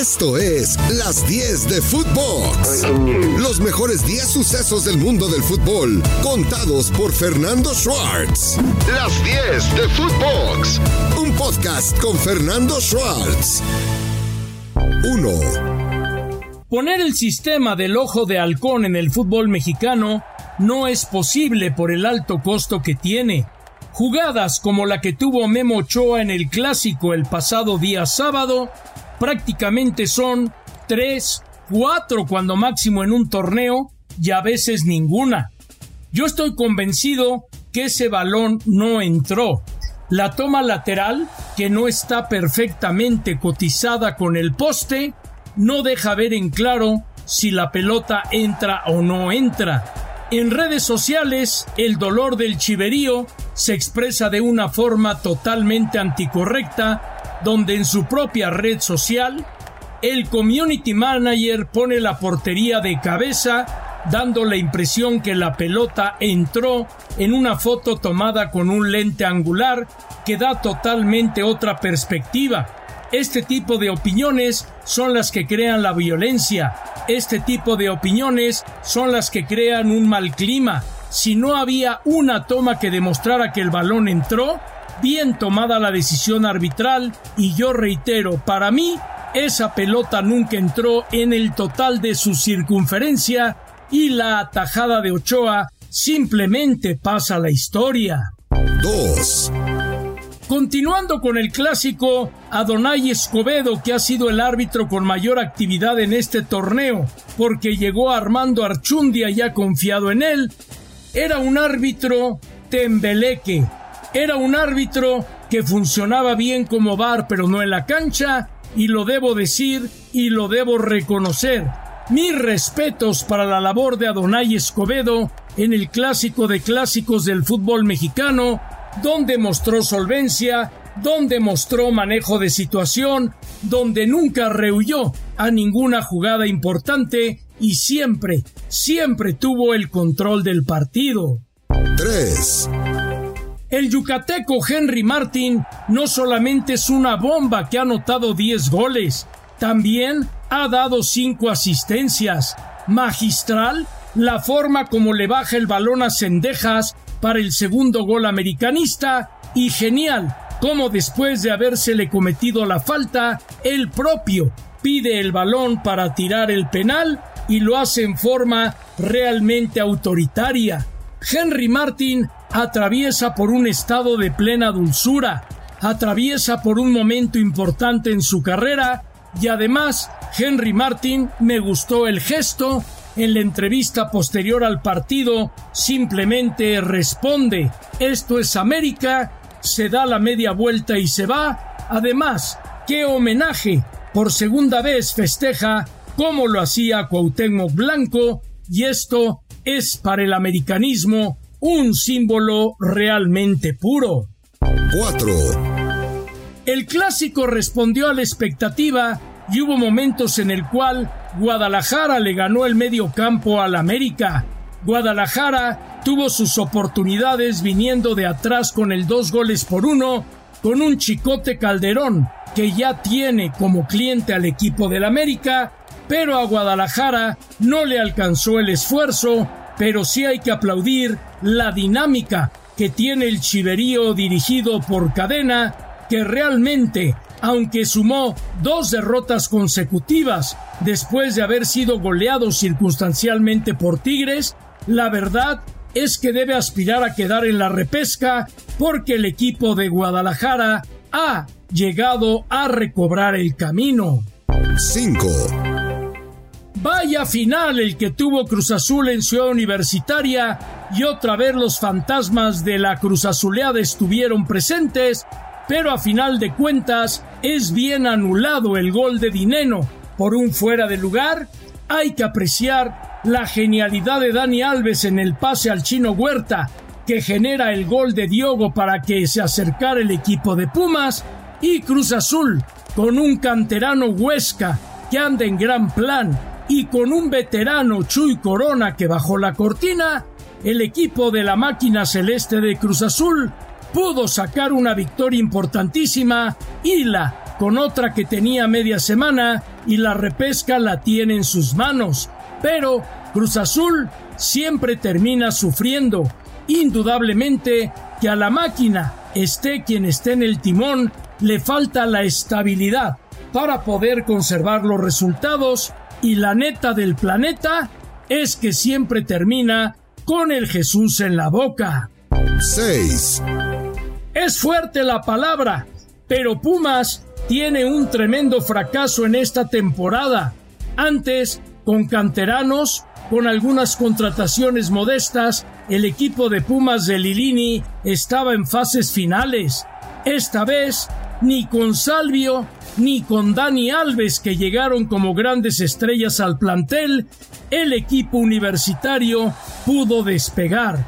Esto es Las 10 de Footbox. Los mejores 10 sucesos del mundo del fútbol, contados por Fernando Schwartz. Las 10 de Footbox. Un podcast con Fernando Schwartz. 1. Poner el sistema del ojo de halcón en el fútbol mexicano no es posible por el alto costo que tiene. Jugadas como la que tuvo Memo Ochoa en el clásico el pasado día sábado prácticamente son tres, cuatro cuando máximo en un torneo y a veces ninguna. Yo estoy convencido que ese balón no entró. La toma lateral, que no está perfectamente cotizada con el poste, no deja ver en claro si la pelota entra o no entra. En redes sociales, el dolor del chiverío se expresa de una forma totalmente anticorrecta donde en su propia red social el community manager pone la portería de cabeza dando la impresión que la pelota entró en una foto tomada con un lente angular que da totalmente otra perspectiva. Este tipo de opiniones son las que crean la violencia. Este tipo de opiniones son las que crean un mal clima. Si no había una toma que demostrara que el balón entró, bien tomada la decisión arbitral y yo reitero, para mí esa pelota nunca entró en el total de su circunferencia y la atajada de Ochoa simplemente pasa la historia. 2. Continuando con el clásico, Adonai Escobedo, que ha sido el árbitro con mayor actividad en este torneo, porque llegó Armando Archundia ya confiado en él, era un árbitro tembeleque, era un árbitro que funcionaba bien como bar, pero no en la cancha, y lo debo decir y lo debo reconocer. Mis respetos para la labor de Adonai Escobedo en el clásico de clásicos del fútbol mexicano, donde mostró solvencia, donde mostró manejo de situación, donde nunca rehuyó a ninguna jugada importante y siempre, siempre tuvo el control del partido. 3. El yucateco Henry Martin no solamente es una bomba que ha anotado 10 goles, también ha dado 5 asistencias. Magistral la forma como le baja el balón a Cendejas para el segundo gol americanista y genial como después de habérsele cometido la falta, el propio pide el balón para tirar el penal y lo hace en forma realmente autoritaria. Henry Martin atraviesa por un estado de plena dulzura, atraviesa por un momento importante en su carrera y además Henry Martin me gustó el gesto en la entrevista posterior al partido simplemente responde esto es América, se da la media vuelta y se va. Además, qué homenaje por segunda vez festeja como lo hacía Cuauhtémoc Blanco y esto es para el americanismo un símbolo realmente puro. 4. El clásico respondió a la expectativa y hubo momentos en el cual Guadalajara le ganó el medio campo al América. Guadalajara tuvo sus oportunidades viniendo de atrás con el dos goles por uno, con un chicote Calderón que ya tiene como cliente al equipo del América, pero a Guadalajara no le alcanzó el esfuerzo pero sí hay que aplaudir la dinámica que tiene el chiverío dirigido por Cadena, que realmente, aunque sumó dos derrotas consecutivas después de haber sido goleado circunstancialmente por Tigres, la verdad es que debe aspirar a quedar en la repesca porque el equipo de Guadalajara ha llegado a recobrar el camino. 5. Vaya final el que tuvo Cruz Azul en Ciudad Universitaria y otra vez los fantasmas de la Cruz Azuleada estuvieron presentes, pero a final de cuentas es bien anulado el gol de Dineno por un fuera de lugar. Hay que apreciar la genialidad de Dani Alves en el pase al chino Huerta que genera el gol de Diogo para que se acercara el equipo de Pumas y Cruz Azul con un canterano Huesca que anda en gran plan y con un veterano Chuy Corona que bajó la cortina, el equipo de la máquina celeste de Cruz Azul pudo sacar una victoria importantísima y la con otra que tenía media semana y la repesca la tiene en sus manos. Pero Cruz Azul siempre termina sufriendo. Indudablemente que a la máquina, esté quien esté en el timón, le falta la estabilidad para poder conservar los resultados y la neta del planeta es que siempre termina con el Jesús en la boca. 6. Es fuerte la palabra, pero Pumas tiene un tremendo fracaso en esta temporada. Antes, con canteranos, con algunas contrataciones modestas, el equipo de Pumas de Lilini estaba en fases finales. Esta vez, ni con Salvio ni con Dani Alves, que llegaron como grandes estrellas al plantel, el equipo universitario pudo despegar.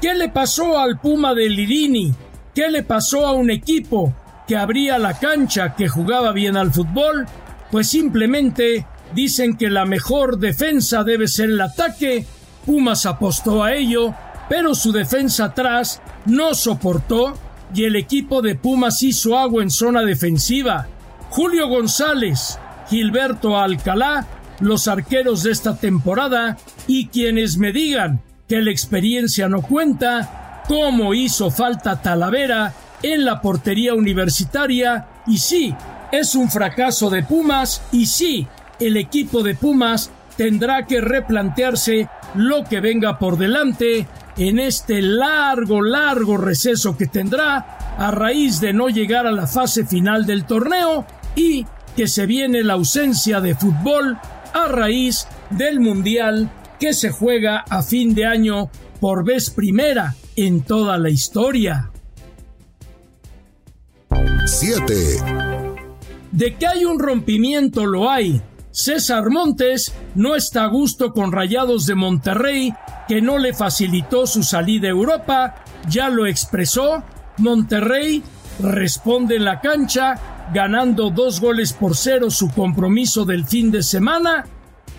¿Qué le pasó al Puma de Lilini? ¿Qué le pasó a un equipo que abría la cancha, que jugaba bien al fútbol? Pues simplemente dicen que la mejor defensa debe ser el ataque. Pumas apostó a ello, pero su defensa atrás no soportó y el equipo de Pumas hizo agua en zona defensiva. Julio González, Gilberto Alcalá, los arqueros de esta temporada y quienes me digan que la experiencia no cuenta, cómo hizo falta Talavera en la portería universitaria y sí, es un fracaso de Pumas y sí, el equipo de Pumas tendrá que replantearse lo que venga por delante en este largo, largo receso que tendrá a raíz de no llegar a la fase final del torneo y que se viene la ausencia de fútbol a raíz del Mundial que se juega a fin de año por vez primera en toda la historia. 7. De que hay un rompimiento lo hay. César Montes no está a gusto con Rayados de Monterrey, que no le facilitó su salida a Europa, ya lo expresó. Monterrey responde en la cancha, ganando dos goles por cero su compromiso del fin de semana,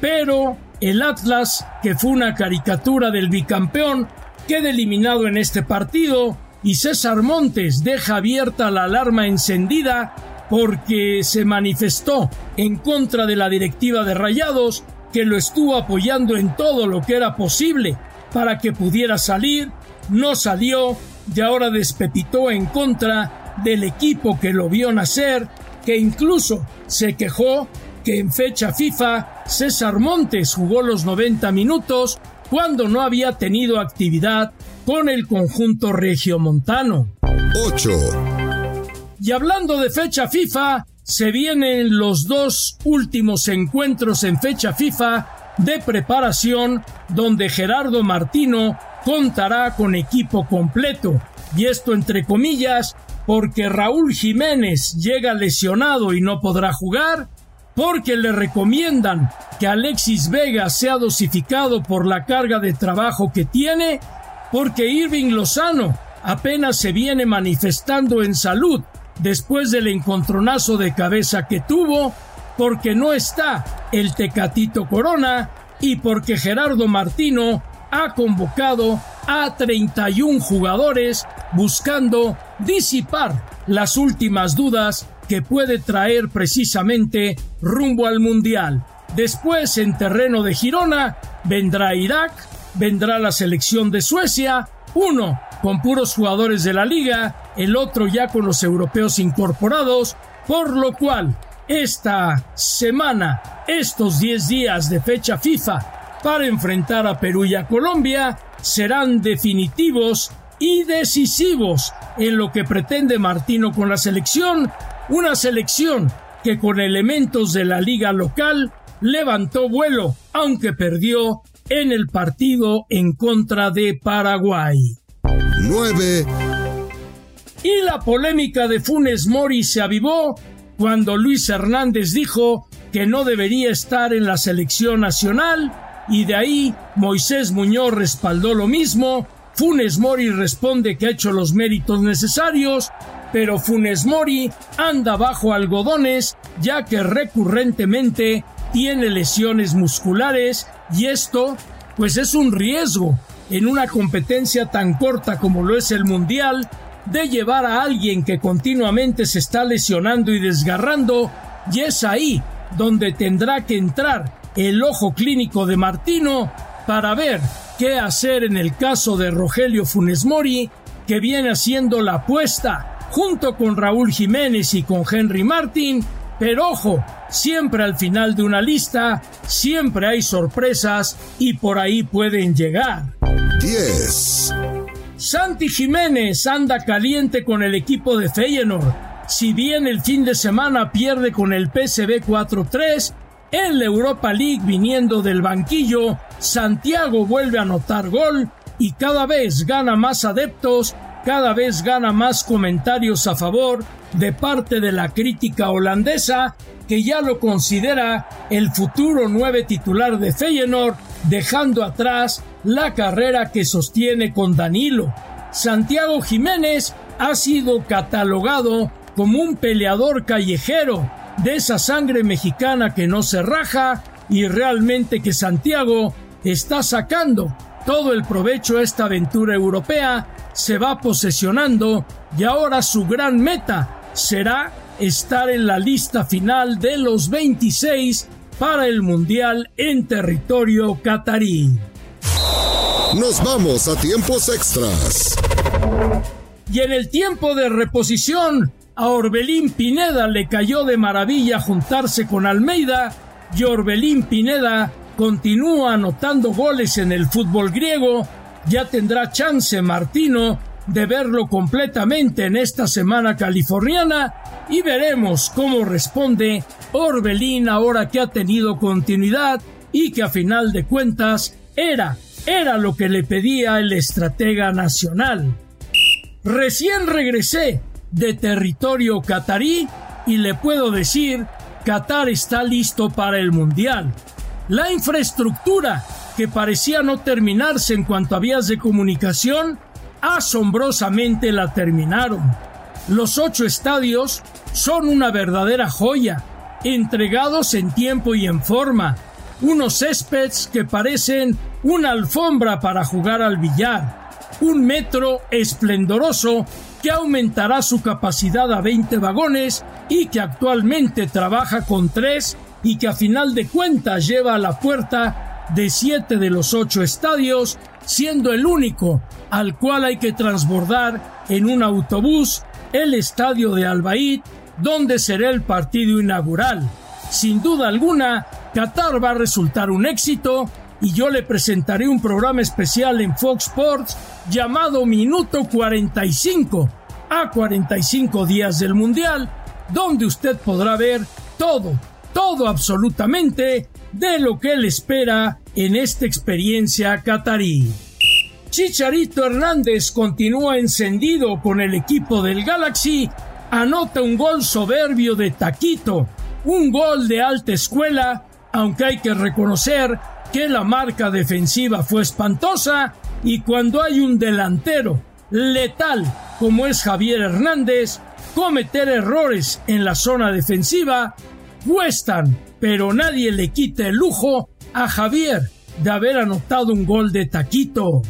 pero el Atlas, que fue una caricatura del bicampeón, queda eliminado en este partido y César Montes deja abierta la alarma encendida porque se manifestó en contra de la directiva de Rayados que lo estuvo apoyando en todo lo que era posible para que pudiera salir, no salió y ahora despepitó en contra del equipo que lo vio nacer, que incluso se quejó que en fecha FIFA César Montes jugó los 90 minutos cuando no había tenido actividad con el conjunto regiomontano. 8. Y hablando de fecha FIFA, se vienen los dos últimos encuentros en fecha FIFA de preparación donde Gerardo Martino contará con equipo completo. Y esto entre comillas porque Raúl Jiménez llega lesionado y no podrá jugar, porque le recomiendan que Alexis Vega sea dosificado por la carga de trabajo que tiene, porque Irving Lozano apenas se viene manifestando en salud después del encontronazo de cabeza que tuvo, porque no está el Tecatito Corona y porque Gerardo Martino ha convocado a 31 jugadores buscando disipar las últimas dudas que puede traer precisamente rumbo al Mundial. Después, en terreno de Girona, vendrá Irak, vendrá la selección de Suecia, uno con puros jugadores de la liga, el otro ya con los europeos incorporados, por lo cual esta semana, estos 10 días de fecha FIFA para enfrentar a Perú y a Colombia serán definitivos y decisivos en lo que pretende Martino con la selección, una selección que con elementos de la liga local levantó vuelo, aunque perdió en el partido en contra de Paraguay. 9. Y la polémica de Funes Mori se avivó cuando Luis Hernández dijo que no debería estar en la selección nacional y de ahí Moisés Muñoz respaldó lo mismo, Funes Mori responde que ha hecho los méritos necesarios, pero Funes Mori anda bajo algodones ya que recurrentemente tiene lesiones musculares y esto pues es un riesgo en una competencia tan corta como lo es el Mundial de llevar a alguien que continuamente se está lesionando y desgarrando, y es ahí donde tendrá que entrar el ojo clínico de Martino para ver qué hacer en el caso de Rogelio Funes Mori, que viene haciendo la apuesta junto con Raúl Jiménez y con Henry Martin, pero ojo, siempre al final de una lista, siempre hay sorpresas y por ahí pueden llegar. 10. Santi Jiménez anda caliente con el equipo de Feyenoord. Si bien el fin de semana pierde con el PSV 4-3, en la Europa League viniendo del banquillo, Santiago vuelve a anotar gol y cada vez gana más adeptos, cada vez gana más comentarios a favor de parte de la crítica holandesa que ya lo considera el futuro nueve titular de Feyenoord, dejando atrás la carrera que sostiene con Danilo. Santiago Jiménez ha sido catalogado como un peleador callejero de esa sangre mexicana que no se raja y realmente que Santiago está sacando todo el provecho a esta aventura europea, se va posesionando y ahora su gran meta será estar en la lista final de los 26 para el Mundial en territorio catarí. Nos vamos a tiempos extras. Y en el tiempo de reposición, a Orbelín Pineda le cayó de maravilla juntarse con Almeida y Orbelín Pineda continúa anotando goles en el fútbol griego. Ya tendrá chance Martino de verlo completamente en esta semana californiana y veremos cómo responde Orbelín ahora que ha tenido continuidad y que a final de cuentas era, era lo que le pedía el estratega nacional. Recién regresé de territorio catarí y le puedo decir, Qatar está listo para el Mundial. La infraestructura, que parecía no terminarse en cuanto a vías de comunicación, asombrosamente la terminaron. Los ocho estadios son una verdadera joya, entregados en tiempo y en forma, unos céspedes que parecen una alfombra para jugar al billar, un metro esplendoroso que aumentará su capacidad a 20 vagones y que actualmente trabaja con tres y que a final de cuentas lleva a la puerta de siete de los ocho estadios, siendo el único al cual hay que transbordar en un autobús el estadio de Albaid, donde será el partido inaugural. Sin duda alguna, Qatar va a resultar un éxito y yo le presentaré un programa especial en Fox Sports llamado Minuto 45 a 45 días del Mundial, donde usted podrá ver todo, todo absolutamente de lo que él espera en esta experiencia catarí. Chicharito Hernández continúa encendido con el equipo del Galaxy, anota un gol soberbio de Taquito, un gol de alta escuela, aunque hay que reconocer que la marca defensiva fue espantosa y cuando hay un delantero letal como es Javier Hernández, cometer errores en la zona defensiva cuestan, pero nadie le quita el lujo a Javier de haber anotado un gol de taquito.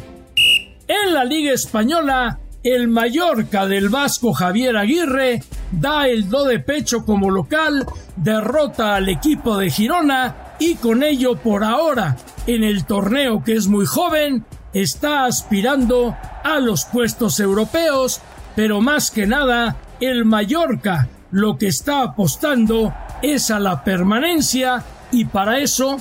En la Liga Española, el Mallorca del Vasco Javier Aguirre da el do de pecho como local, derrota al equipo de Girona y con ello por ahora en el torneo que es muy joven está aspirando a los puestos europeos, pero más que nada el Mallorca lo que está apostando es a la permanencia y para eso,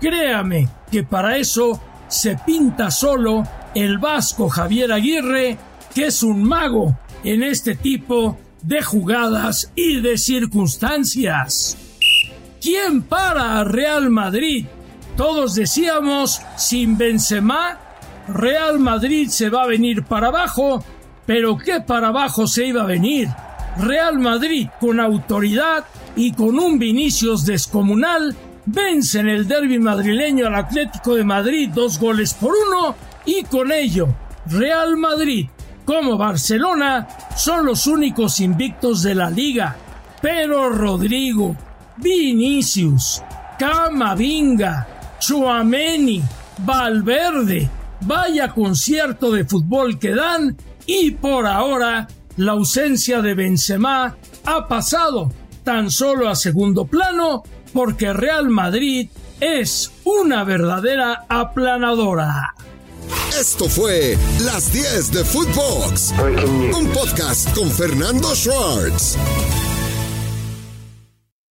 créame que para eso se pinta solo el vasco Javier Aguirre, que es un mago en este tipo de jugadas y de circunstancias. ¿Quién para a Real Madrid? Todos decíamos, sin Benzema, Real Madrid se va a venir para abajo, pero ¿qué para abajo se iba a venir? Real Madrid con autoridad y con un Vinicius descomunal vence en el derby madrileño al Atlético de Madrid dos goles por uno y con ello Real Madrid como Barcelona son los únicos invictos de la liga. Pero Rodrigo, Vinicius, Camavinga, Chuameni, Valverde, vaya concierto de fútbol que dan y por ahora la ausencia de Benzema ha pasado tan solo a segundo plano porque Real Madrid es una verdadera aplanadora. Esto fue Las 10 de Footbox, un podcast con Fernando Schwartz.